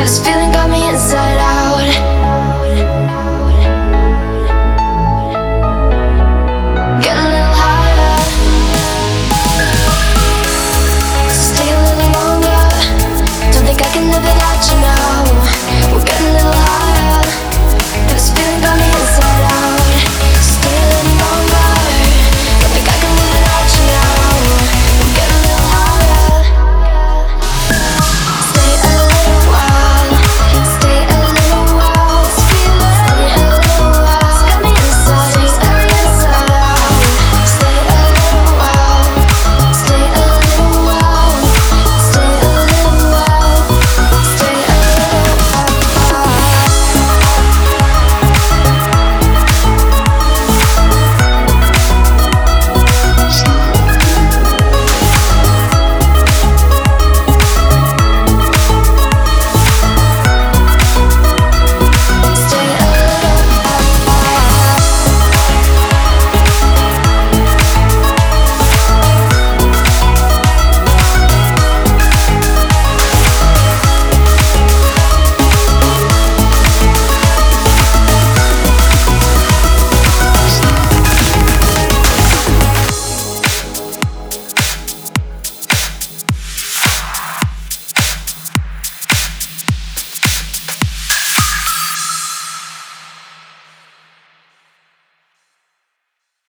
This feeling